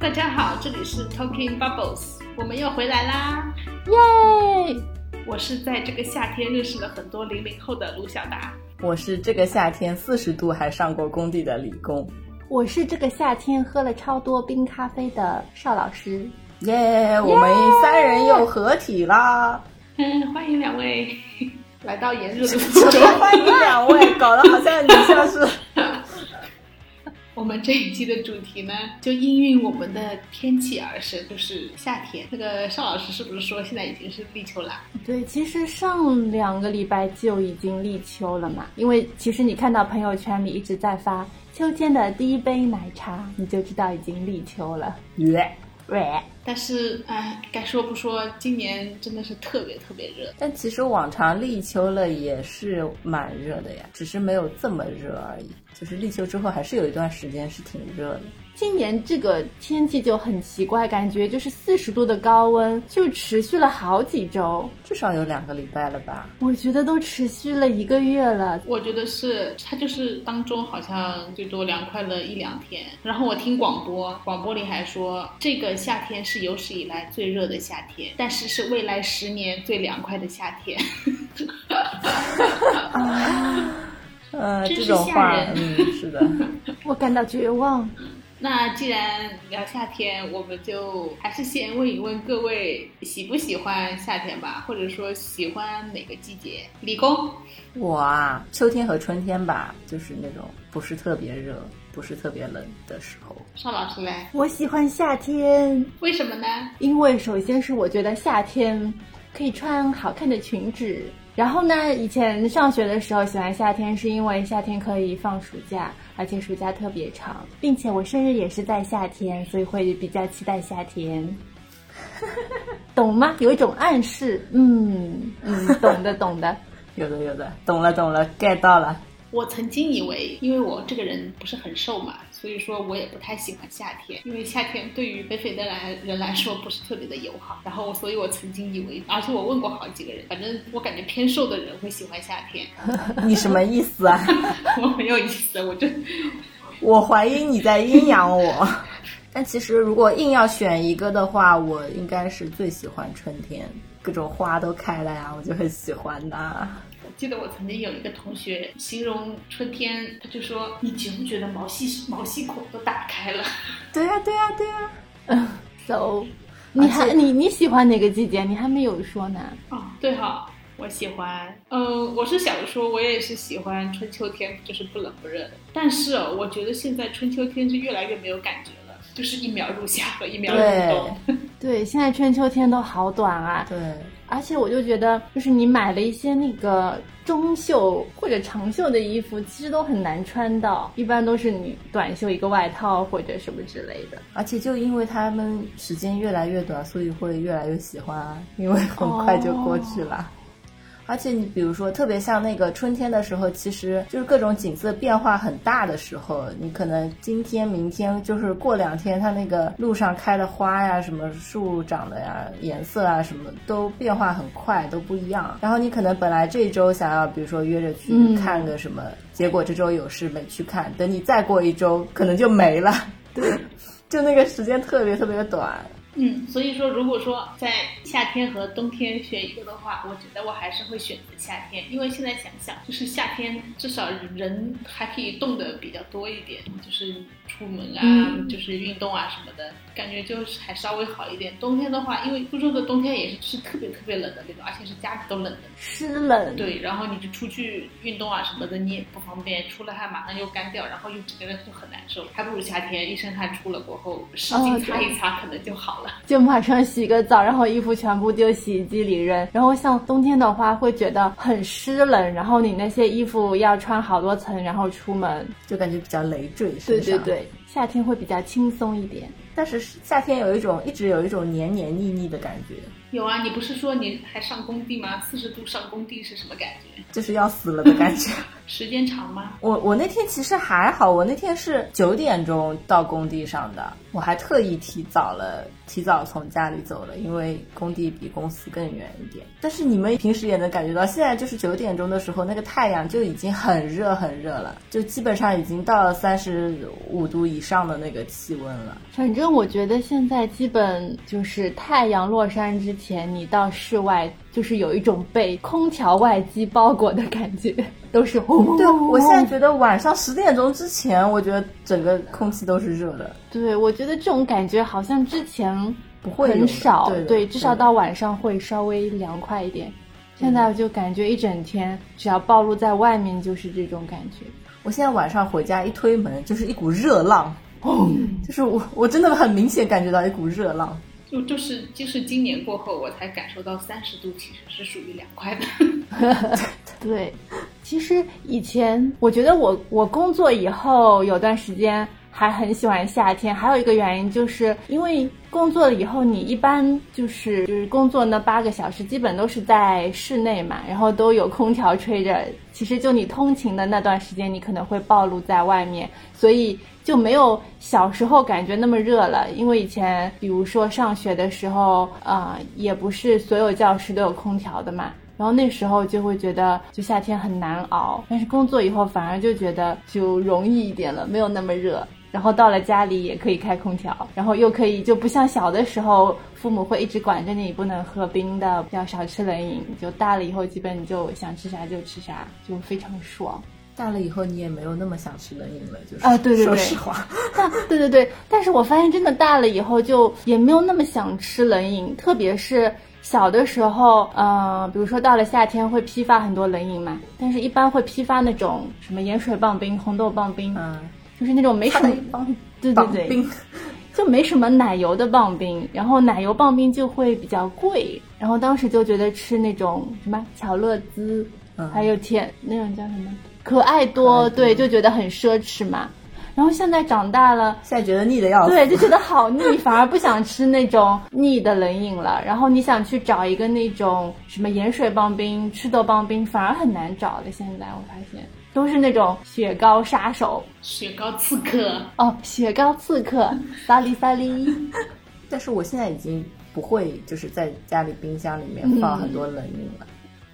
大家好，这里是 Talking Bubbles，我们又回来啦！耶！我是在这个夏天认识了很多零零后的卢小达，我是这个夏天四十度还上过工地的李工，我是这个夏天喝了超多冰咖啡的邵老师。耶！我们三人又合体啦！嗯，欢迎两位 来到炎热的 福州，欢迎两位，搞得好像你像是。我们这一期的主题呢，就应运我们的天气而生，就是夏天。那个邵老师是不是说现在已经是立秋了？对，其实上两个礼拜就已经立秋了嘛。因为其实你看到朋友圈里一直在发秋天的第一杯奶茶，你就知道已经立秋了。但是哎，该说不说，今年真的是特别特别热。但其实往常立秋了也是蛮热的呀，只是没有这么热而已。就是立秋之后，还是有一段时间是挺热的。今年这个天气就很奇怪，感觉就是四十度的高温就持续了好几周，至少有两个礼拜了吧？我觉得都持续了一个月了。我觉得是它就是当中好像最多凉快了一两天。然后我听广播，广播里还说这个夏天是有史以来最热的夏天，但是是未来十年最凉快的夏天。呃，这种话，嗯，是的，我感到绝望。那既然聊夏天，我们就还是先问一问各位喜不喜欢夏天吧，或者说喜欢哪个季节？理工，我啊，秋天和春天吧，就是那种不是特别热，不是特别冷的时候。邵老师嘞，我喜欢夏天，为什么呢？因为首先是我觉得夏天可以穿好看的裙子。然后呢？以前上学的时候喜欢夏天，是因为夏天可以放暑假，而且暑假特别长，并且我生日也是在夏天，所以会比较期待夏天。懂吗？有一种暗示。嗯嗯，懂的懂的，有的有的，懂了懂了，get 到了。我曾经以为，因为我这个人不是很瘦嘛。所以说我也不太喜欢夏天，因为夏天对于肥肥的来人来说不是特别的友好。然后，所以我曾经以为，而且我问过好几个人，反正我感觉偏瘦的人会喜欢夏天。你什么意思啊？我没有意思，我就 我怀疑你在阴阳我。但其实如果硬要选一个的话，我应该是最喜欢春天，各种花都开了呀，我就很喜欢的。记得我曾经有一个同学形容春天，他就说：“你觉不觉得毛细毛细孔都打开了？” 对呀，对呀，对呀。嗯，so，你还你你喜欢哪个季节？你还没有说呢。哦，对哈，我喜欢。嗯，我是想说，我也是喜欢春秋天，就是不冷不热的。但是我觉得现在春秋天是越来越没有感觉了，就是一秒入夏和一秒入冬。对，现在春秋天都好短啊。对。而且我就觉得，就是你买了一些那个中袖或者长袖的衣服，其实都很难穿到，一般都是你短袖一个外套或者什么之类的。而且就因为他们时间越来越短，所以会越来越喜欢，因为很快就过去了。而且你比如说，特别像那个春天的时候，其实就是各种景色变化很大的时候。你可能今天、明天，就是过两天，它那个路上开的花呀，什么树长的呀，颜色啊，什么都变化很快，都不一样。然后你可能本来这周想要，比如说约着去看个什么，结果这周有事没去看。等你再过一周，可能就没了。对，就那个时间特别特别短。嗯，所以说，如果说在夏天和冬天选一个的话，我觉得我还是会选择夏天，因为现在想想，就是夏天至少人还可以动的比较多一点，就是出门啊，就是运动啊什么的，感觉就是还稍微好一点。冬天的话，因为苏州的冬天也是是特别特别冷的那种，而且是家里都冷的，湿冷。对，然后你就出去运动啊什么的，你也不方便，出了汗马上又干掉，然后又整个人就很难受，还不如夏天一身汗出了过后，湿巾擦一擦可能就好了。就马上洗个澡，然后衣服全部丢洗衣机里扔。然后像冬天的话，会觉得很湿冷，然后你那些衣服要穿好多层，然后出门就感觉比较累赘。对对对，夏天会比较轻松一点。但是夏天有一种一直有一种黏黏腻腻的感觉，有啊，你不是说你还上工地吗？四十度上工地是什么感觉？就是要死了的感觉。时间长吗？我我那天其实还好，我那天是九点钟到工地上的，我还特意提早了，提早从家里走了，因为工地比公司更远一点。但是你们平时也能感觉到，现在就是九点钟的时候，那个太阳就已经很热很热了，就基本上已经到了三十五度以上的那个气温了。反正我觉得现在基本就是太阳落山之前，你到室外就是有一种被空调外机包裹的感觉，都是轰。对，我现在觉得晚上十点钟之前，我觉得整个空气都是热的。对，我觉得这种感觉好像之前不会很少，对的至少到晚上会稍微凉快一点。现在我就感觉一整天，只要暴露在外面就是这种感觉。我现在晚上回家一推门，就是一股热浪，哦！就是我我真的很明显感觉到一股热浪。就就是就是今年过后，我才感受到三十度其实是属于凉快的。对，其实以前我觉得我我工作以后有段时间还很喜欢夏天，还有一个原因就是因为工作了以后，你一般就是就是工作那八个小时基本都是在室内嘛，然后都有空调吹着，其实就你通勤的那段时间，你可能会暴露在外面，所以就没有小时候感觉那么热了。因为以前比如说上学的时候，啊、也不是所有教室都有空调的嘛。然后那时候就会觉得，就夏天很难熬，但是工作以后反而就觉得就容易一点了，没有那么热。然后到了家里也可以开空调，然后又可以就不像小的时候，父母会一直管着你不能喝冰的，要少吃冷饮。就大了以后，基本你就想吃啥就吃啥，就非常爽。大了以后，你也没有那么想吃冷饮了，就是啊对对对说实话，但对对对，但是我发现真的大了以后，就也没有那么想吃冷饮，特别是小的时候，呃，比如说到了夏天会批发很多冷饮嘛，但是一般会批发那种什么盐水棒冰、红豆棒冰，嗯，就是那种没什么，对对对，就没什么奶油的棒冰，然后奶油棒冰就会比较贵，然后当时就觉得吃那种什么巧乐兹，嗯还有甜那种叫什么可爱多，可爱多对，就觉得很奢侈嘛。然后现在长大了，现在觉得腻的要死。对，就觉得好腻，反而不想吃那种腻的冷饮了。然后你想去找一个那种什么盐水棒冰、赤豆棒冰，反而很难找了。现在我发现都是那种雪糕杀手雪糕刺客，哦，雪糕刺客，萨利萨利。但是我现在已经不会就是在家里冰箱里面放很多冷饮了。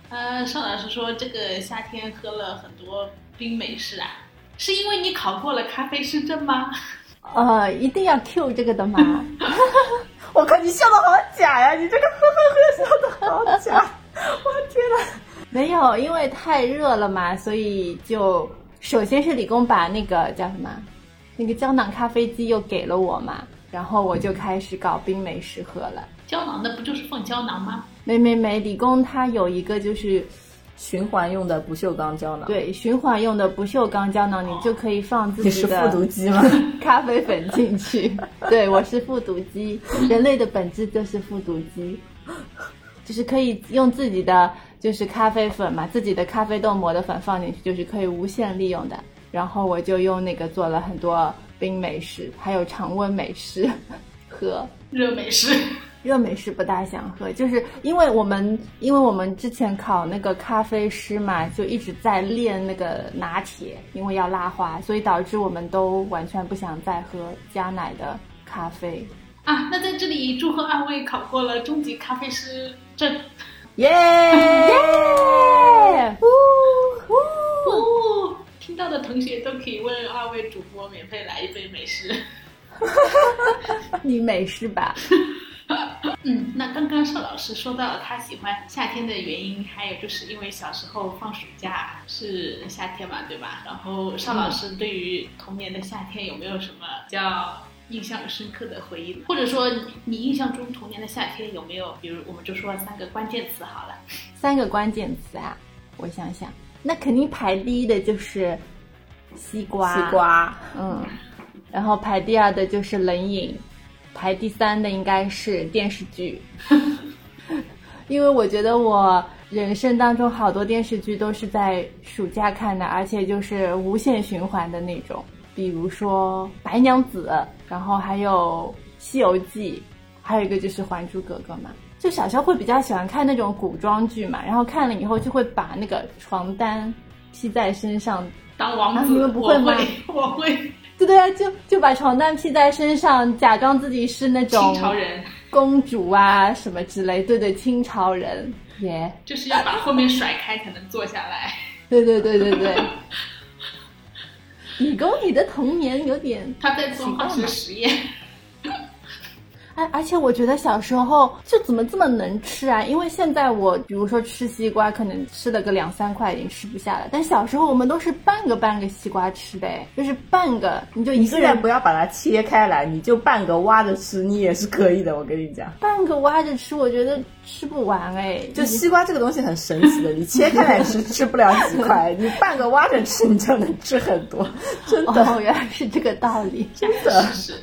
呃，邵老师说这个夏天喝了很多冰美式啊，是因为你考过了咖啡师证吗？呃，一定要 Q 这个的吗？我靠，你笑的好假呀！你这个呵呵呵笑的好假，我天呐！没有，因为太热了嘛，所以就首先是理工把那个叫什么，那个胶囊咖啡机又给了我嘛，然后我就开始搞冰美式喝了。胶囊的不就是放胶囊吗？没没没，理工它有一个就是循环用的不锈钢胶囊，，对循环用的不锈钢胶囊，你就可以放自你是己的复读机吗？咖啡粉进去。对，我是复读机，人类的本质就是复读机，就是可以用自己的就是咖啡粉嘛，自己的咖啡豆磨的粉放进去，就是可以无限利用的。然后我就用那个做了很多冰美式，还有常温美式 喝。热美式。热美式不大想喝，就是因为我们因为我们之前考那个咖啡师嘛，就一直在练那个拿铁，因为要拉花，所以导致我们都完全不想再喝加奶的咖啡。啊，那在这里祝贺二位考过了中级咖啡师证。耶！耶！哦，听到的同学都可以问二位主播免费来一杯美式。你美式吧？嗯，那刚刚邵老师说到他喜欢夏天的原因，还有就是因为小时候放暑假是夏天嘛，对吧？然后邵老师对于童年的夏天有没有什么比较印象深刻的回忆？或者说你你印象中童年的夏天有没有，比如我们就说三个关键词好了。三个关键词啊，我想想，那肯定排第一的就是西瓜，西，瓜，嗯，然后排第二的就是冷饮，排第三的应该是电视剧，因为我觉得我人生当中好多电视剧都是在暑假看的，而且就是无限循环的那种，比如说《白娘子》，然后还有《西游记》，还有一个就是《还珠格格》嘛。就小时候会比较喜欢看那种古装剧嘛，然后看了以后就会把那个床单披在身上，当王子，啊你们不会吗我会，我会对对啊，就就把床单披在身上，假装自己是那种清朝人，公主啊什么之类，对对，清朝人，耶、就是要把后面甩开才能坐下来。对对对对对。你跟你的童年有点他在做化学实验，哎，而且我觉得小时候就怎么这么能吃啊？因为现在我比如说吃西瓜，可能吃了个两三块已经吃不下了，但小时候我们都是半个半个西瓜吃的，哎，就是半个，你就一个人不要把它切开来，你就半个挖着吃，你也是可以的。我跟你讲，半个挖着吃，我觉得吃不完哎。就西瓜这个东西很神奇的，你切开来吃 吃不了几块，你半个挖着吃，你就能吃很多，真的。哦，原来是这个道理。真的是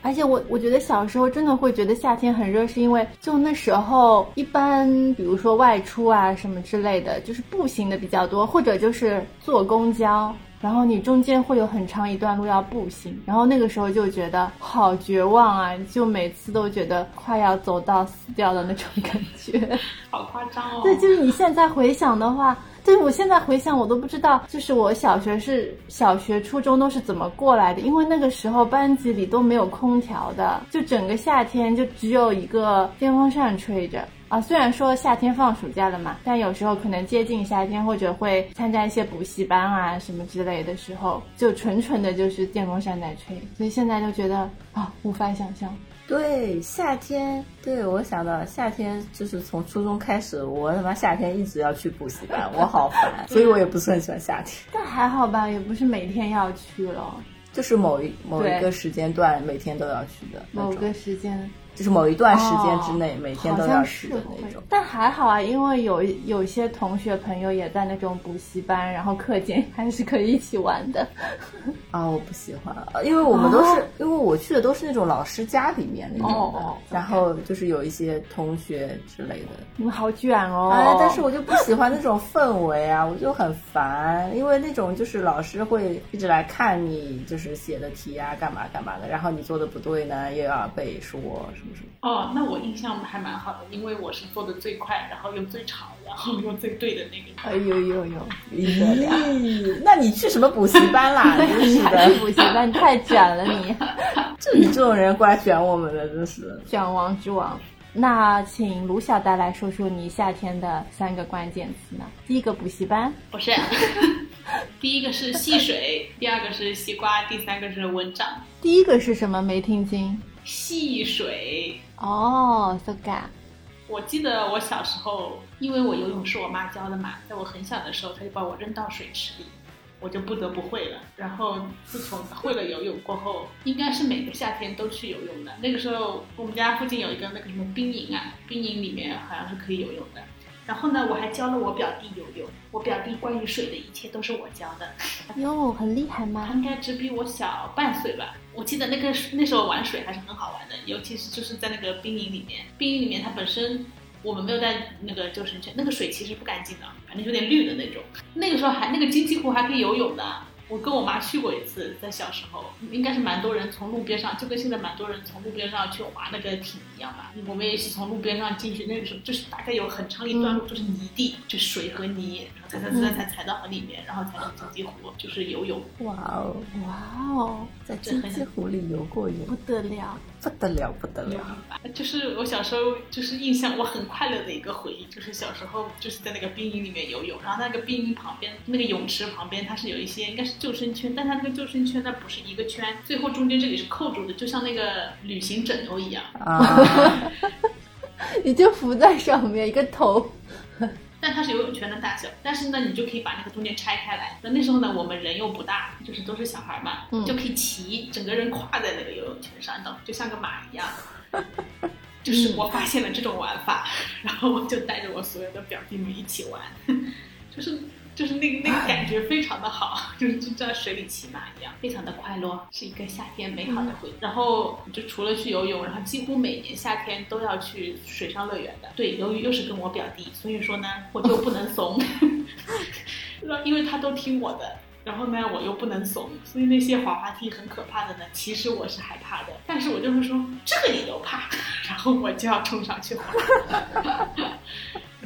而且我我觉得小时候真的会觉得夏天很热，是因为就那时候一般比如说外出啊什么之类的，就是步行的比较多，或者就是坐公交，然后你中间会有很长一段路要步行，然后那个时候就觉得好绝望啊，就每次都觉得快要走到死掉的那种感觉。好夸张哦。对，就是你现在回想的话，就是我现在回想，我都不知道，就是我小学是小学、初中都是怎么过来的，因为那个时候班级里都没有空调的，就整个夏天就只有一个电风扇吹着。啊，虽然说夏天放暑假了嘛，但有时候可能接近夏天或者会参加一些补习班啊什么之类的时候，就纯纯的就是电风扇在吹，所以现在就觉得啊无法想象。对，夏天，对我想到夏天就是从初中开始，我他妈夏天一直要去补习班，我好烦，所以我也不是很喜欢夏天。但还好吧，也不是每天要去了，就是某一某一个时间段每天都要去的，某个时间。就是某一段时间之内、哦每天都要去的那种。但还好啊，因为有有些同学朋友也在那种补习班，然后课间 还是可以一起玩的。啊，我不喜欢，因为我们都是、哦因为我去的都是那种老师家里面那种的，哦哦然后就是有一些同学之类的。你们好卷哦！哎，但是我就不喜欢那种氛围啊，我就很烦，因为那种就是老师会一直来看你，就是写的题啊，干嘛干嘛的，然后你做的不对呢，又要被说什么什么。哦，那我印象还蛮好的，因为我是做的最快，然后又最长，然后又最对的那个。哎呦呦呦，咦，那你去什么补习班啦？真 你是还去的，补习班，你太卷了你，就你这种人过来卷我们的，真是。卷王之王。那请卢小呆来说说你夏天的三个关键词呢？第一个补习班，不是，第一个是戏水，第二个是西瓜，第三个是蚊帐。第一个是什么？没听清。戏水，哦，so ga。我记得我小时候，因为我游泳是我妈教的嘛，在我很小的时候，她就把我扔到水池里，我就不得不会了。然后自从会了游泳过后，应该是每个夏天都去游泳的。那个时候我们家附近有一个那个什么冰营啊，冰营里面好像是可以游泳的。然后呢，我还教了我表弟游泳，我表弟关于水的一切都是我教的。哟，很厉害吗他吗？应该只比我小半岁吧。我记得那个那时候玩水还是很好玩的，尤其是就是在那个冰营里面，冰营里面它本身我们没有带那个救生圈，那个水其实不干净的，反正有点绿的那种。那个时候还那个金鸡湖还可以游泳的。我跟我妈去过一次，在小时候，应该是蛮多人从路边上，就跟现在蛮多人从路边上去划那个艇一样吧。我们也是从路边上进去，那个时候就是大概有很长一段路就是泥地，就水和泥，然后踩踩踩踩到里面，然后才能进鸡湖，就是游泳。哇哦，哇哦，在金鸡湖里游过泳，不得了！不得了，不得了。就是我小时候就是印象我很快乐的一个回忆，就是小时候就是在那个冰营里面游泳，然后那个冰营旁边那个泳池旁边它是有一些应该是救生圈，但它那个救生圈它不是一个圈，最后中间这里是扣住的，就像那个旅行枕头一样。啊，你就浮在上面，一个头。但它是游泳圈的大小，但是呢，你就可以把那个中间拆开来。那那时候呢，我们人又不大，就是都是小孩嘛，嗯就可以骑，整个人跨在那个游泳圈上，等就像个马一样。就是我发现了这种玩法，然后我就带着我所有的表弟们一起玩，就是就是那个那个感觉非常的好，就是就在水里骑马一样，非常的快乐，是一个夏天美好的回忆。然后就除了去游泳，然后几乎每年夏天都要去水上乐园的。对，由于又是跟我表弟，所以说呢，我就不能怂，因为他都听我的。然后呢，我又不能怂，所以那些滑滑梯很可怕的呢，其实我是害怕的。但是我就会说这个你都怕，然后我就要冲上去滑。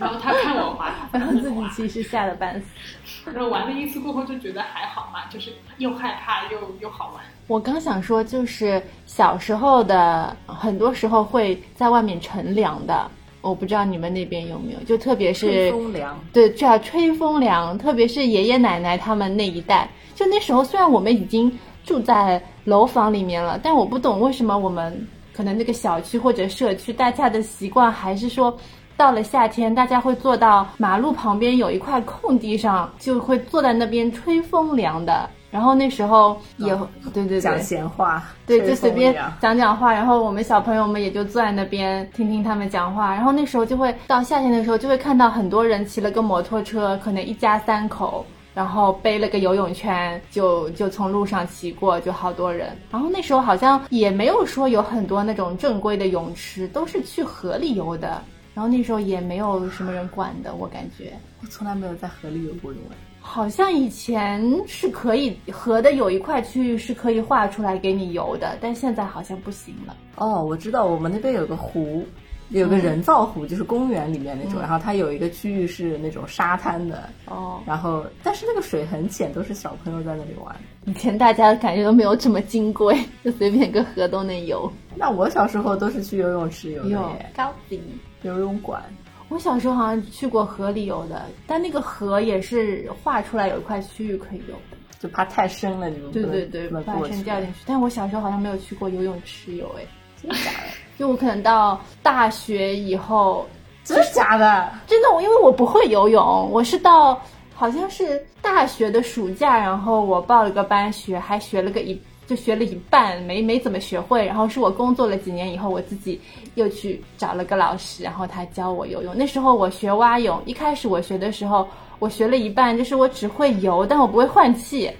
然后他看我滑，然后自己其实吓得半死。然后玩了一次过后就觉得还好嘛，就是又害怕又又好玩。我刚想说，就是小时候的很多时候会在外面乘凉的。我不知道你们那边有没有，就特别是吹风凉，对，叫吹风凉，特别是爷爷奶奶他们那一代，就那时候虽然我们已经住在楼房里面了，但我不懂为什么我们可能那个小区或者社区大家的习惯还是说，到了夏天大家会坐到马路旁边有一块空地上，就会坐在那边吹风凉的。然后那时候也、对对对讲闲话，对，就随便讲讲话，然后我们小朋友们也就坐在那边听听他们讲话。然后那时候就会到夏天的时候，就会看到很多人骑了个摩托车，可能一家三口，然后背了个游泳圈，就就从路上骑过，就好多人。然后那时候好像也没有说有很多那种正规的泳池，都是去河里游的。然后那时候也没有什么人管的，我感觉。我从来没有在河里游过泳。好像以前是可以河的有一块区域是可以划出来给你游的，但现在好像不行了。哦，我知道，我们那边有个湖，有个人造湖，就是公园里面那种，然后它有一个区域是那种沙滩的，哦，然后但是那个水很浅，都是小朋友在那里玩。以前大家感觉都没有这么金贵，就随便个河都能游。那我小时候都是去游泳池游的耶，高级。游泳馆。我小时候好像去过河里游的，但那个河也是画出来有一块区域可以游的。就怕太深了，你们对对对，把不能过去。身掉进去。但我小时候好像没有去过游泳池游，哎，真的假的？就我可能到大学以后，真的假的？真的，我因为我不会游泳，我是到好像是大学的暑假，然后我报了个班学，还学了个一就学了一半，没没怎么学会。然后是我工作了几年以后，我自己又去找了个老师，然后他教我游泳。那时候我学蛙泳，一开始我学的时候，我学了一半，就是我只会游，但我不会换气。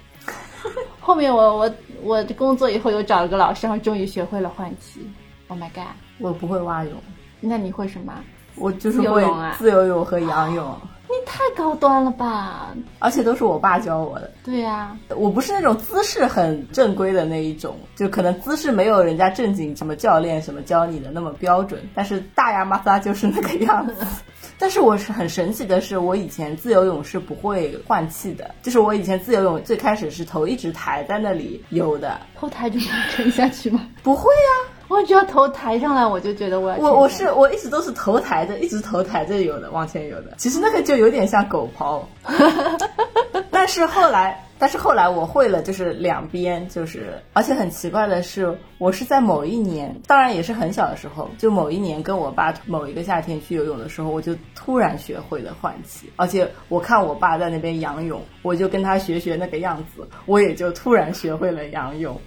后面我我我工作以后又找了个老师，然后终于学会了换气。Oh my god！我不会蛙泳，那你会什么？我就是会自由泳啊自由泳和仰泳，你太高端了吧？而且都是我爸教我的。对呀、我不是那种姿势很正规的那一种，就可能姿势没有人家正经什么教练什么教你的那么标准，但是大呀嘛撒就是那个样子。但是我是很神奇的是，我以前自由泳是不会换气的，就是我以前自由泳最开始是头一直抬在那里游的，后抬就能沉下去吗？不会呀、我只要头抬上来，我就觉得我要我我是我一直都是头抬着，一直头抬着游的，往前游的。其实那个就有点像狗刨，但是后来，但是后来我会了，就是两边，就是而且很奇怪的是，我是在某一年，当然也是很小的时候，就某一年跟我爸某一个夏天去游泳的时候，我就突然学会了换气，而且我看我爸在那边仰泳，我就跟他学学那个样子，我也就突然学会了仰泳。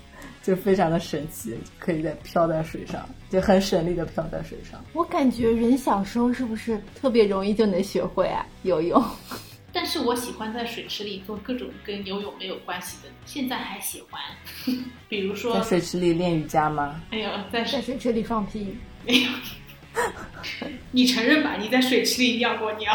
就非常的神奇，可以在飘在水上，就很省力的飘在水上。我感觉人小时候是不是特别容易就能学会啊游泳？但是我喜欢在水池里做各种跟游泳没有关系的，现在还喜欢，比如说在，水池里练瑜伽吗？没有，在在水水池里放屁，没有，你承认吧？你在水池里尿过尿？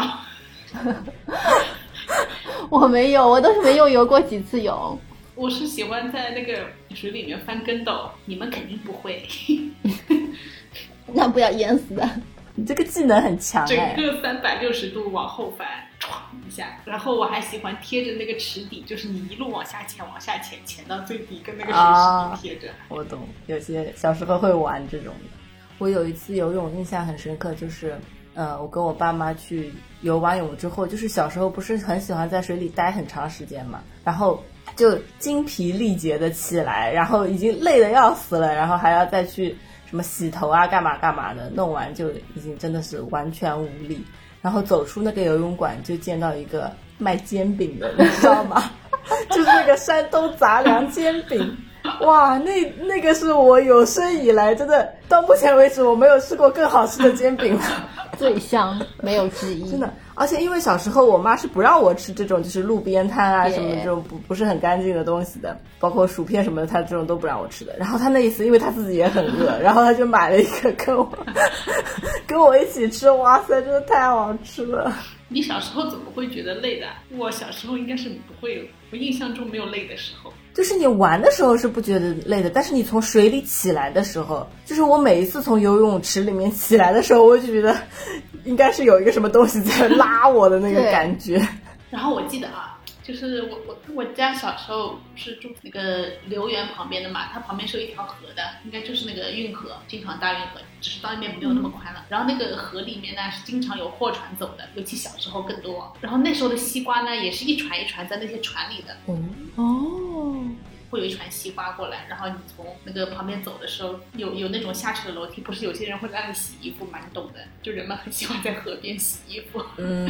我没有，我都是没有游过几次泳。我是喜欢在那个水里面翻跟斗，你们肯定不会，那不要淹死的。你这个技能很强整哎。个三百六十度往后翻，唰一下。然后我还喜欢贴着那个池底，就是你一路往下潜，往下潜，潜到最底，跟那个水啊池底贴着。我懂，有些小时候会玩这种的。我有一次游泳印象很深刻，就是呃，我跟我爸妈去游完泳之后，就是小时候不是很喜欢在水里待很长时间嘛，然后就精疲力竭的起来，然后已经累得要死了，然后还要再去什么洗头啊，干嘛干嘛的，弄完就已经真的是完全无力。然后走出那个游泳馆，就见到一个卖煎饼的，你知道吗？就是那个山东杂粮煎饼。哇，那那个是我有生以来真的到目前为止我没有吃过更好吃的煎饼了，最香，没有之一。真的。而且因为小时候我妈是不让我吃这种就是路边摊啊什么这种不不是很干净的东西的，包括薯片什么的，她这种都不让我吃的。然后她那一次，因为她自己也很饿，然后她就买了一个跟我 跟我一起吃，哇塞，真的太好吃了。你小时候怎么会觉得累的？我小时候应该是不会有，我印象中没有累的时候。就是你玩的时候是不觉得累的，但是你从水里起来的时候，就是我每一次从游泳池里面起来的时候，我就觉得应该是有一个什么东西在拉我的那个感觉。然后我记得啊，就是我我我家小时候是住那个留园旁边的嘛，它旁边是有一条河的，应该就是那个运河，京杭大运河，只是到那边没有那么宽了。然后那个河里面呢是经常有货船走的，尤其小时候更多。然后那时候的西瓜呢也是一船一船在那些船里的，嗯，哦，会有一船西瓜过来，然后你从那个旁边走的时候，有有那种下去的楼梯，不是有些人会在那里洗衣服嘛，你懂的，就人们很喜欢在河边洗衣服。嗯，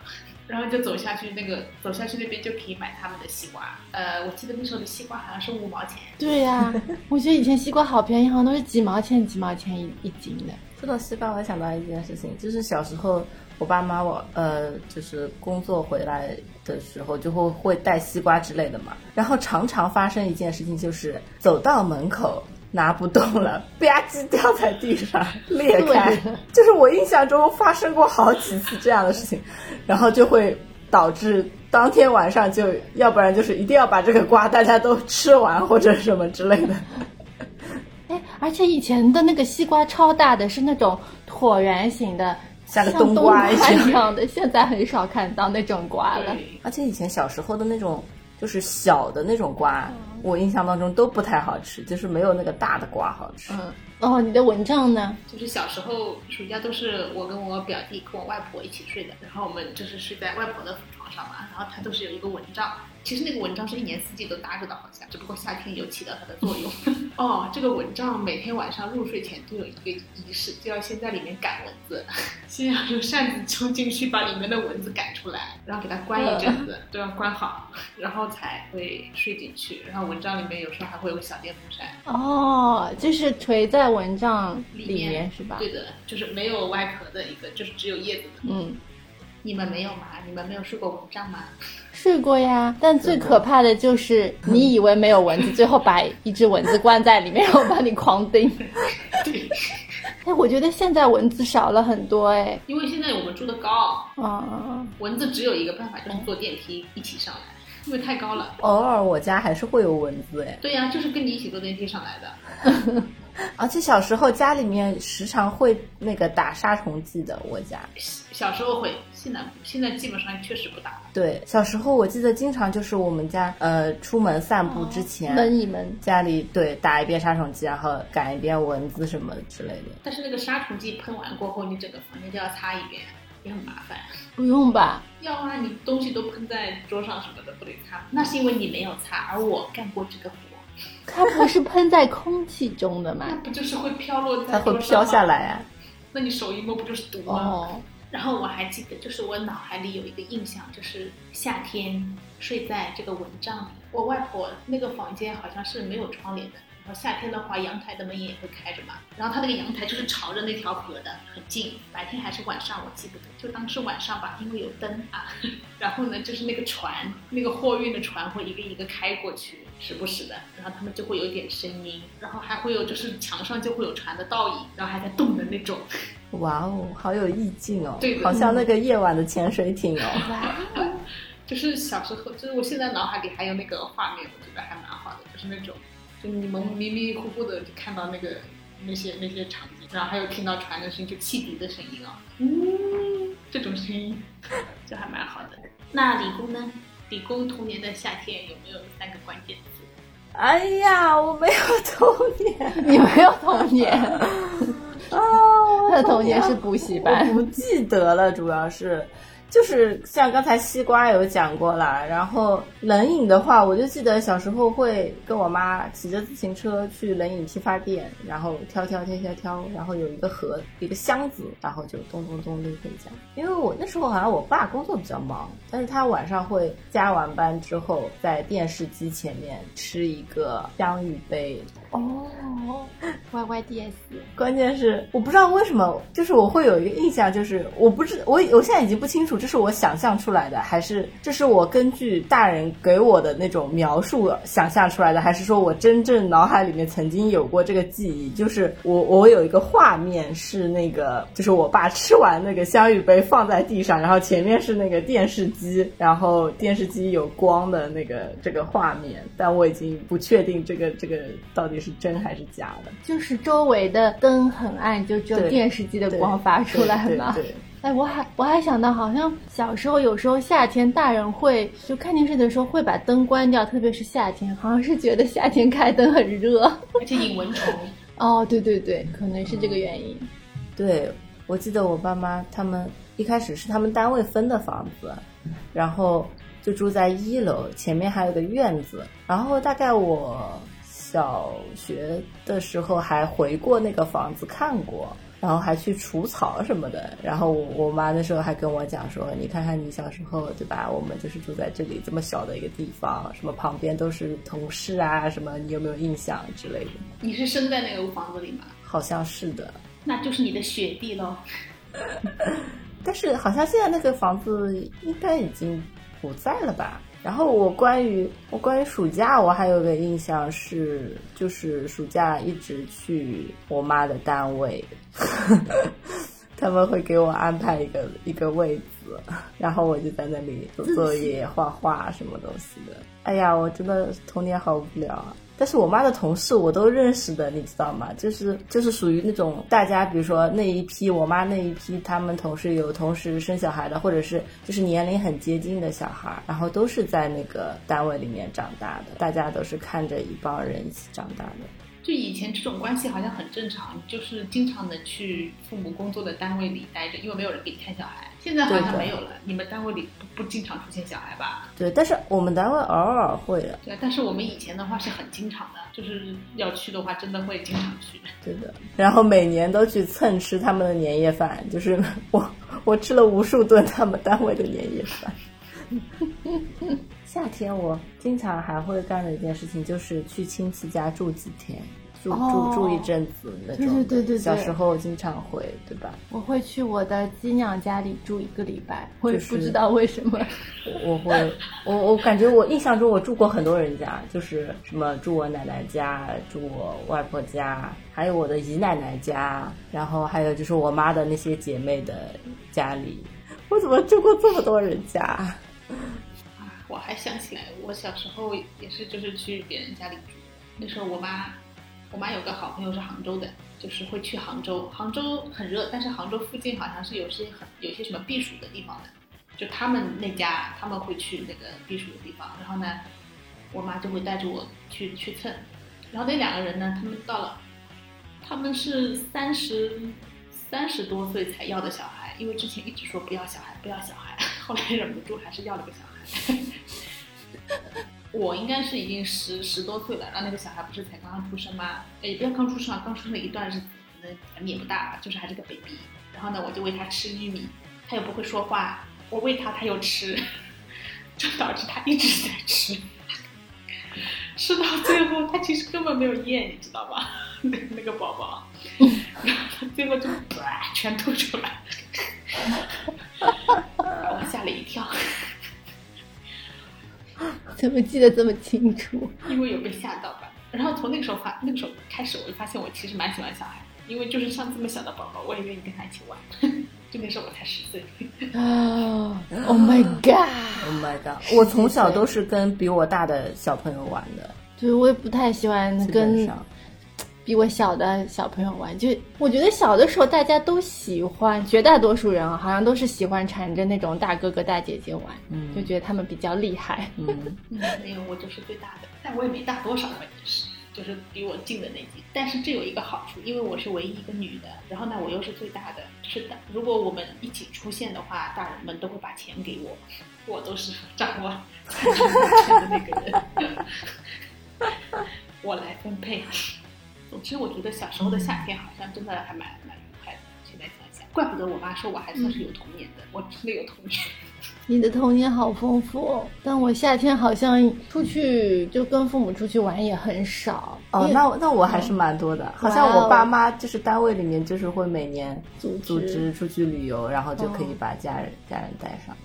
然后就走下去，那个走下去那边就可以买他们的西瓜。呃，我记得那时候的西瓜好像是五毛钱。对呀、我觉得以前西瓜好便宜，好像都是几毛钱几毛钱一一斤的。说到西瓜，我还想到一件事情，就是小时候我爸妈我呃，就是工作回来的时候，就会会带西瓜之类的嘛。然后常常发生一件事情，就是走到门口拿不动了，吧唧掉在地上裂开。就是我印象中发生过好几次这样的事情，然后就会导致当天晚上就要不然就是一定要把这个瓜大家都吃完或者什么之类的。哎，而且以前的那个西瓜超大的，是那种椭圆形的，像个冬冬瓜一样一样的。现在很少看到那种瓜了。而且以前小时候的那种就是小的那种瓜，我印象当中都不太好吃，就是没有那个大的瓜好吃。嗯，哦，你的蚊帐呢？就是小时候暑假都是我跟我表弟跟我外婆一起睡的，然后我们就是睡在外婆的床上嘛，然后它都是有一个蚊帐。其实那个蚊帐是一年四季都搭着的，好像，只不过夏天有起到它的作用。哦，这个蚊帐每天晚上入睡前都有一个仪式，就要先在里面赶蚊子，先要用扇子冲进去把里面的蚊子赶出来，然后给它关一阵子，都要关好，然后才会睡进去。然后蚊帐里面有时候还会有个小电风扇。哦，就是垂在蚊帐里面面是吧？对的，就是没有外壳的一个，就是只有叶子的。嗯，你们没有吗？你们没有睡过蚊帐吗？睡过呀。但最可怕的就是你以为没有蚊子，最后把一只蚊子关在里面，然后把你狂叮。对，哎，我觉得现在蚊子少了很多哎。因为现在我们住的高，啊，蚊子只有一个办法，就是坐电梯一起上来，因为太高了。偶尔我家还是会有蚊子哎，对呀、就是跟你一起坐电梯上来的。而且小时候家里面时常会那个打杀虫剂的，我家。小时候会，现在现在基本上确实不打了。对，小时候我记得经常就是我们家呃出门散步之前，闷一闷。家里对打一遍杀虫剂，然后赶一遍蚊子什么之类的。但是那个杀虫剂喷完过后，你整个房间就要擦一遍，也很麻烦。不用吧？要啊，你东西都喷在桌上什么的，不得擦。那是因为你没有擦，而我干过这个活。它不是喷在空气中的吗那？不就是会飘落在它会飘下来啊。那你手一摸不就是毒吗？哦，然后我还记得，就是我脑海里有一个印象，就是夏天睡在这个蚊帐里。我外婆那个房间好像是没有窗帘的，然后夏天的话，阳台的门也会开着嘛。然后它那个阳台就是朝着那条河的，很近。白天还是晚上我记不得，就当是晚上吧，因为有灯啊。然后呢，就是那个船，那个货运的船会一个一个开过去，时不时的，然后他们就会有一点声音，然后还会有就是墙上就会有船的倒影，然后还在动的那种。哇哦，好有意境哦对，的好像那个夜晚的潜水艇哦。哇，就是小时候，就是我现在脑海里还有那个画面，我觉得还蛮好的，就是那种，就你们迷迷糊糊的就看到那个那些那些场景，然后还有听到船的声音，就汽笛的声音啊，嗯，这种声音就还蛮好的。那理工呢？理工童年的夏天有没有三个关键词？哎呀，我没有童年你没有童年，啊！我他的童年是补习班我不记得了，主要是。就是像刚才西瓜有讲过啦，然后冷饮的话，我就记得小时候会跟我妈骑着自行车去冷饮批发店，然后挑挑挑挑挑，然后有一个盒一个箱子，然后就咚咚咚拎回家。因为我那时候好像我爸工作比较忙，但是他晚上会加完班之后在电视机前面吃一个香芋杯，哦，Y Y D S，关键是我不知道为什么，就是我会有一个印象，就是我不知我我现在已经不清楚这是我想象出来的，还是这是我根据大人给我的那种描述想象出来的，还是说我真正脑海里面曾经有过这个记忆？就是我我有一个画面是那个，就是我爸吃完那个香芋杯放在地上，然后前面是那个电视机，然后电视机有光的那个这个画面，但我已经不确定这个这个到底是真还是假的。就是周围的灯很暗，就只有电视机的光发出来嘛。对对对哎，我还我还想到，好像小时候有时候夏天，大人会就看电视的时候会把灯关掉，特别是夏天，好像是觉得夏天开灯很热。而且引蚊虫。哦，对对对，可能是这个原因。对，我记得我爸妈他们一开始是他们单位分的房子，然后就住在一楼，前面还有个院子。然后大概我小学的时候还回过那个房子看过，然后还去除草什么的。然后我我妈那时候还跟我讲说，你看看你小时候对吧？我们就是住在这里这么小的一个地方，什么旁边都是同事啊，什么你有没有印象之类的？你是生在那个房子里吗？好像是的。那就是你的雪地喽。但是好像现在那个房子应该已经不在了吧？然后我关于我关于暑假，我还有个印象是，就是暑假一直去我妈的单位，他们会给我安排一个一个位子，然后我就在那里做作业、画画什么东西的。哎呀，我真的童年好无聊啊！但是我妈的同事我都认识的，你知道吗？就是就是属于那种大家，比如说那一批，我妈那一批，他们同事有同时生小孩的，或者是就是年龄很接近的小孩，然后都是在那个单位里面长大的，大家都是看着一帮人一起长大的。就以前这种关系好像很正常，就是经常能去父母工作的单位里待着，因为没有人给你看小孩。现在好像没有了，你们单位里不不经常出现小孩吧？对，但是我们单位偶尔会的，对，但是我们以前的话是很经常的，就是要去的话，真的会经常去。对的。然后每年都去蹭吃他们的年夜饭，就是 我我吃了无数顿他们单位的年夜饭。夏天我经常还会干的一件事情就是去亲戚家住几天，住哦住住一阵子那种。对对对对对小时候经常会，对吧？我会去我的鸡娘家里住一个礼拜，我也不知道为什么。我会，我我感觉我印象中我住过很多人家，就是什么住我奶奶家，住我外婆家，还有我的姨奶奶家，然后还有就是我妈的那些姐妹的家里。我怎么住过这么多人家？我还想起来，我小时候也是，就是去别人家里住。那时候我妈，我妈有个好朋友是杭州的，就是会去杭州。杭州很热，但是杭州附近好像是有些很有些什么避暑的地方的，就他们那家他们会去那个避暑的地方。然后呢，我妈就会带着我去去蹭。然后那两个人呢，他们到了，他们是三十三十多岁才要的小孩，因为之前一直说不要小孩，不要小孩，后来忍不住还是要了个小孩。我应该是已经十十多岁了，然后那个小孩不是才刚刚出生吗？也不要刚出生啊，刚出生了一段日子，可能也不大，就是还是个 baby。然后呢，我就喂他吃玉米，他又不会说话，我喂他他又吃，就导致他一直在吃，吃到最后他其实根本没有咽，你知道吧？那那个宝宝，然后他最后就哇全吐出来，把我吓了一跳。怎么记得这么清楚？因为有被吓到吧。然后从那个时候发，那个时候开始，我就发现我其实蛮喜欢小孩，因为就是像这么小的宝宝，我也愿意跟他一起玩。就那时候我才十岁，啊！Oh my god！Oh my god！我从小都是跟比我大的小朋友玩的，就是我也不太喜欢跟上。比我小的小朋友玩，就我觉得小的时候大家都喜欢，绝大多数人啊，好像都是喜欢缠着那种大哥哥大姐姐玩，嗯就觉得他们比较厉害。嗯，嗯，没有，我就是最大的，但我也没大多少，关键是就是比我近的那几。但是这有一个好处，因为我是唯一一个女的，然后呢，我又是最大的，是的。如果我们一起出现的话，大人们都会把钱给我，我都是掌握财产的那个人，我来分配。总之，我觉得小时候的夏天好像真的还蛮蛮愉快的。现在想想，怪不得我妈说我还算是有童年的，我真的有童年。你的童年好丰富哦，但我夏天好像出去就跟父母出去玩也很少。哦，那那我还是蛮多的，好像我爸妈就是单位里面就是会每年组织组织出去旅游，然后就可以哦把家人家人带上。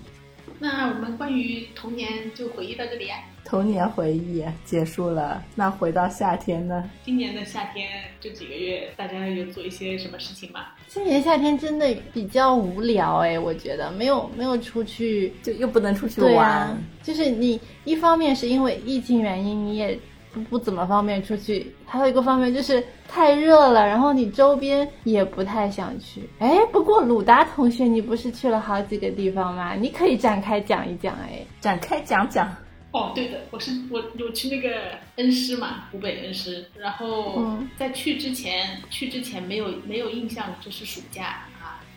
那我们关于童年就回忆到这里啊。童年回忆结束了，那回到夏天呢？今年的夏天这几个月，大家有做一些什么事情吗？今年夏天真的比较无聊哎，我觉得没有没有出去就又不能出去对玩，啊，就是你一方面是因为疫情原因，你也不不怎么方便出去；还有一个方面就是太热了，然后你周边也不太想去。哎，不过鲁达同学，你不是去了好几个地方吗？你可以展开讲一讲哎。展开讲讲。哦，对的，我是我有去那个恩施嘛，湖北恩施，然后嗯在去之前，去之前没有没有印象这是暑假啊。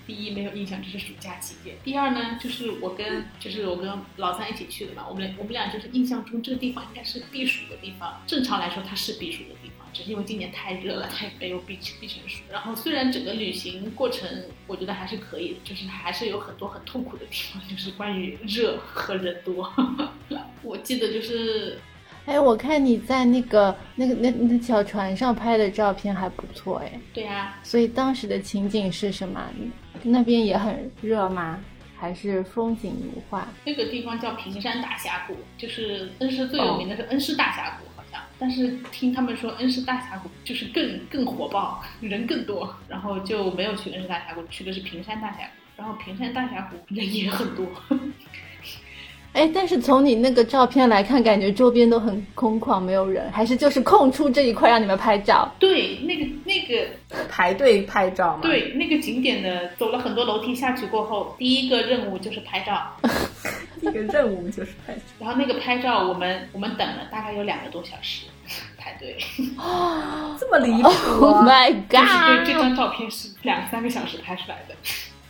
第一没有印象这是暑假期间，第二呢就是我跟就是我跟老三一起去的嘛，我们俩我们俩就是印象中这个地方应该是避暑的地方，正常来说它是避暑的地方，只是因为今年太热了，它也没有避避成暑。然后虽然整个旅行过程我觉得还是可以的，就是还是有很多很痛苦的地方，就是关于热和人多。我记得就是哎，我看你在那个那个那那小船上拍的照片还不错哎，对呀、所以当时的情景是什么？那边也很热吗？还是风景如画？那个地方叫平山大峡谷，就是恩施最有名的是恩施大峡谷，好像。但是听他们说恩施大峡谷就是更更火爆，人更多，然后就没有去恩施大峡谷，去的是平山大峡谷。然后平山大峡谷人也很多，哎，但是从你那个照片来看，感觉周边都很空旷，没有人，还是就是空出这一块让你们拍照？对，那个那个排队拍照嘛。，对那个景点的走了很多楼梯下去过后，第一个任务就是拍照。一个任务就是拍照。然后那个拍照，我们我们等了大概有两个多小时排队，哦 这么离谱、Oh 啊！my 就是这这 god！张照片是两三个小时拍出来的。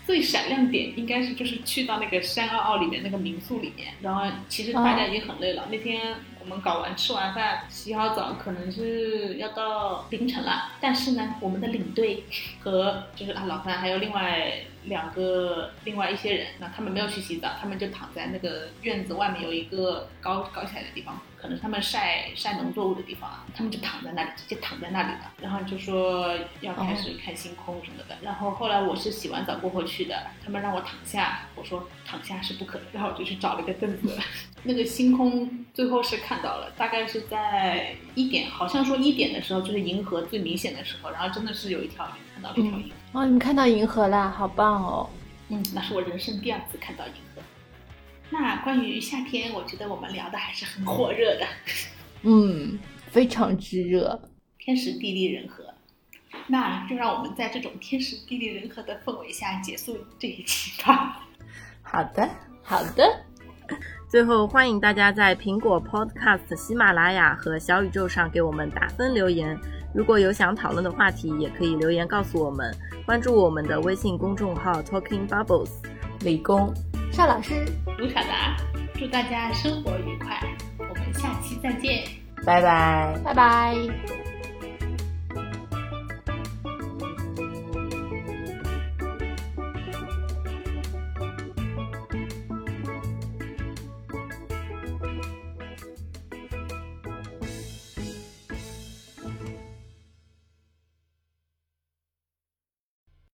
最闪亮点应该是就是去到那个山坳坳里面那个民宿里面，然后其实大家已经很累了。那天我们搞完吃完饭洗好澡，可能是要到凌晨了。但是呢，我们的领队和就是啊老范还有另外两个另外一些人，那他们没有去洗澡，他们就躺在那个院子外面有一个高高起来的地方，可能他们晒晒农作物的地方啊，他们就躺在那里，直接躺在那里了。然后就说要开始看星空什么的。然后后来我是洗完澡过后去的，他们让我躺下，我说躺下是不可能，然后我就去找了一个凳子。那个星空最后是看到了，大概是在一点，好像说一点的时候就是银河最明显的时候，然后真的是有一条，看到了一条鱼。哦，你们看到银河啦，好棒哦！嗯，那是我人生第二次看到银河。那关于夏天，我觉得我们聊的还是很火热的，嗯，非常之热。天时地利人和。那就让我们在这种天时地利人和的氛围下结束这一期吧。好的，好的，最后欢迎大家在苹果 Podcast、喜马拉雅和小宇宙上给我们打分留言。如果有想讨论的话题，也可以留言告诉我们。关注我们的微信公众号 Talking Bubbles。理工，邵老师，卢小达，祝大家生活愉快，我们下期再见。拜拜。拜拜。